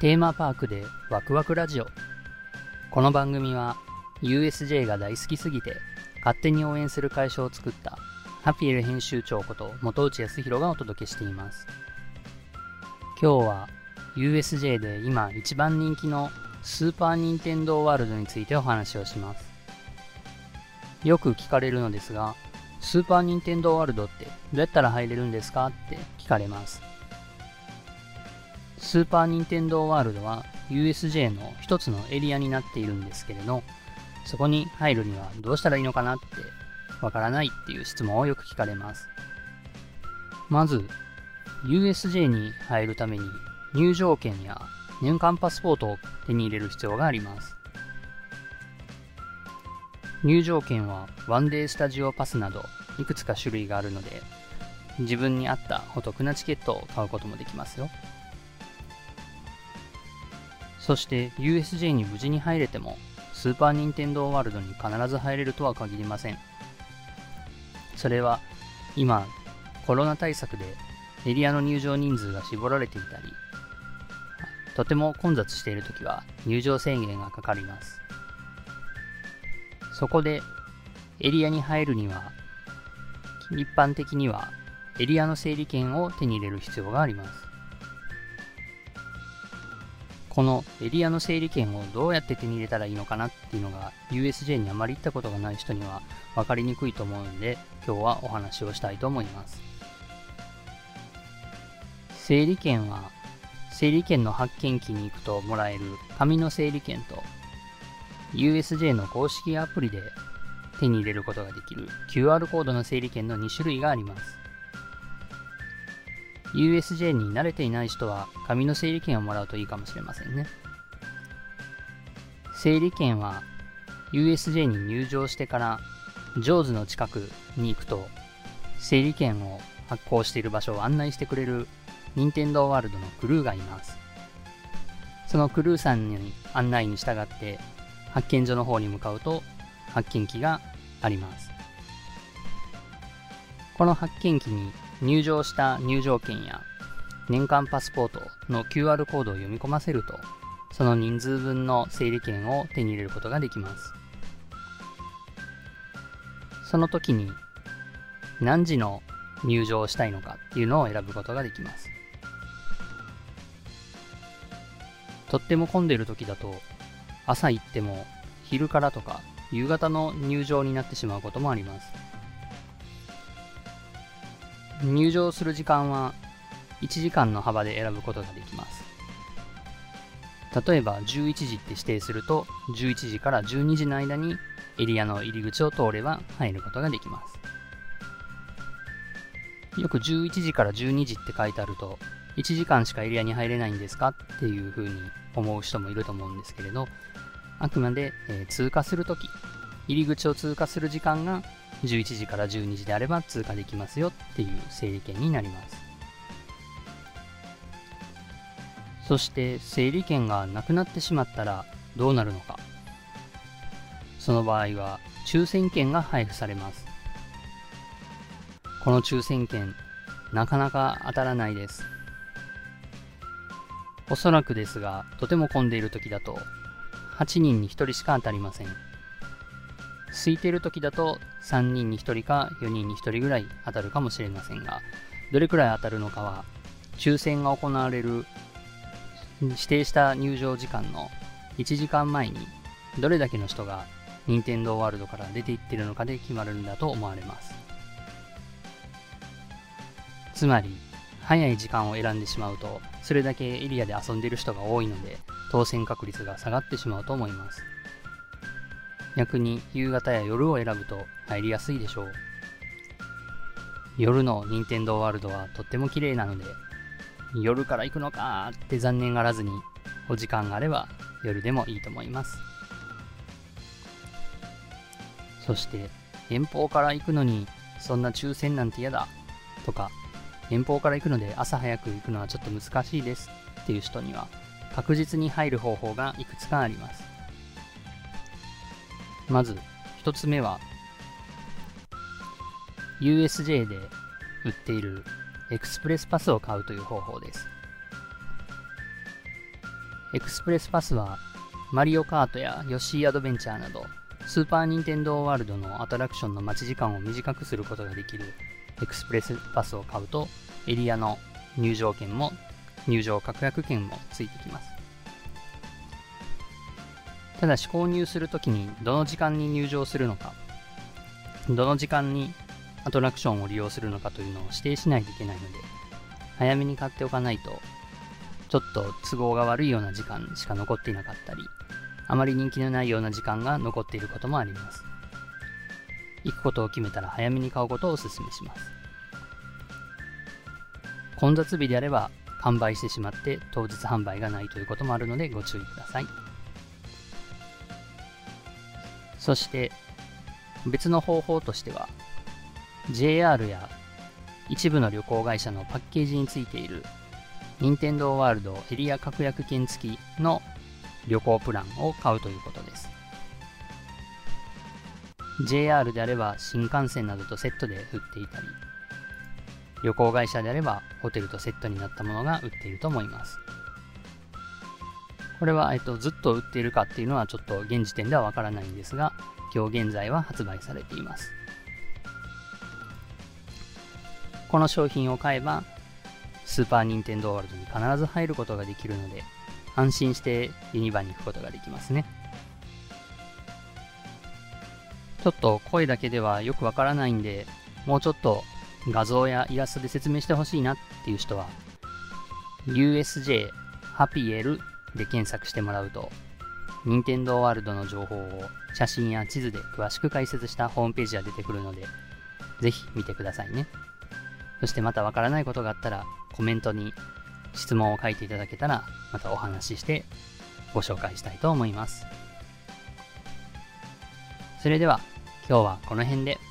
テーマパークでワクワクラジオ。この番組は USJ が大好きすぎて勝手に応援する会社を作ったハピエル編集長こと元内康弘がお届けしています。今日は USJ で今一番人気のスーパー・ニンテンドー・ワールドについてお話をします。よく聞かれるのですがスーパー・ニンテンドー・ワールドってどうやったら入れるんですか？って聞かれます。スーパー・ニンテンドー・ワールドは USJ の一つのエリアになっているんですけれどそこに入るにはどうしたらいいのかなってわからないっていう質問をよく聞かれます。まず USJ に入るために入場券や年間パスポートを手に入れる必要があります。入場券はワンデースタジオパスなどいくつか種類があるので自分に合ったお得なチケットを買うこともできますよ。そして USJ に無事に入れてもスーパー・ニンテンドー・ワールドに必ず入れるとは限りません。それは今コロナ対策でエリアの入場人数が絞られていたりとても混雑している時は入場制限がかかります。そこでエリアに入るには一般的にはエリアの整理券を手に入れる必要があります。このエリアの整理券をどうやって手に入れたらいいのかなっていうのが USJ にあまり行ったことがない人には分かりにくいと思うので今日はお話をしたいと思います。整理券は整理券の発券機に行くともらえる紙の整理券と USJ の公式アプリで手に入れることができる QR コードの整理券の2種類があります。USJ に慣れていない人は紙の整理券をもらうといいかもしれませんね。整理券は USJ に入場してからジョーズの近くに行くと整理券を発行している場所を案内してくれる任天堂ワールドのクルーがいます。そのクルーさんに案内に従って発見所の方に向かうと発見機があります。この発見機に入場した入場券や年間パスポートの QR コードを読み込ませるとその人数分の整理券を手に入れることができます。その時に何時の入場をしたいのかっていうのを選ぶことができます。とっても混んでる時だと朝行っても昼からとか夕方の入場になってしまうこともあります。入場する時間は1時間の幅で選ぶことができます。例えば11時って指定すると11時から12時の間にエリアの入り口を通れば入ることができます。よく11時から12時って書いてあると1時間しかエリアに入れないんですか？っていうふうに思う人もいると思うんですけれどあくまで、えー、通過するとき入り口を通過する時間が11時から12時であれば通過できますよっていう整理券になります。そして整理券がなくなってしまったらどうなるのか。その場合は抽選券が配布されます。この抽選券なかなか当たらないです。おそらくですがとても混んでいる時だと8人に1人しか当たりません。空いてる時だと3人に1人か4人に1人ぐらい当たるかもしれませんが、どれくらい当たる。のかは、抽選が行われる。指定した入場時間の1時間前に、どれだけの人が任天堂ワールドから出ていってるのかで決まるんだと思われます。つまり、早い時間を選んでしまうと、それだけエリアで遊んでる人が多いので、当選確率が下がってしまうと思います。逆に夕方や夜を選ぶと入りやすいでしょう。夜の任天堂ワールドはとっても綺麗なので、夜から行くのかって残念がらずに、お時間があれば夜でもいいと思います。そして、遠方から行くのにそんな抽選なんて嫌だとか、遠方から行くので朝早く行くのはちょっと難しいですっていう人には確実に入る方法がいくつかあります。まず1つ目は USJ で売っているエクスプレスパスを買うという方法です。エクスプレスパスはマリオカートやヨッシーアドベンチャーなどスーパーニンテンドーワールドのアトラクションの待ち時間を短くすることができるエクスプレスパスを買うとエリアの入場券も入場確約券もついてきます。ただし購入するときにどの時間に入場するのかどの時間にアトラクションを利用するのかというのを指定しないといけないので早めに買っておかないとちょっと都合が悪いような時間しか残っていなかったりあまり人気のないような時間が残っていることもあります。行くことを決めたら早めに買うことをお勧めします。混雑日であれば完売してしまって当日販売がないということもあるのでご注意ください。そして別の方法としては JR や一部の旅行会社のパッケージについている任天堂ワールドエリア確約券付きの旅行プランを買うということです。JR であれば新幹線などとセットで売っていたり旅行会社であればホテルとセットになったものが売っていると思います。これは、えっと、ずっと売っているかっていうのはちょっと現時点ではわからないんですが今日現在は発売されています。この商品を買えばスーパーニンテンドーワールドに必ず入ることができるので安心してユニバに行くことができますね。ちょっと声だけではよくわからないんでもうちょっと画像やイラストで説明してほしいなっていう人は USJ ハピエルで検索してもらうと任天堂ワールドの情報を写真や地図で詳しく解説したホームページが出てくるのでぜひ見てくださいね。そしてまたわからないことがあったらコメントに質問を書いていただけたらまたお話ししてご紹介したいと思います。それでは今日はこの辺で。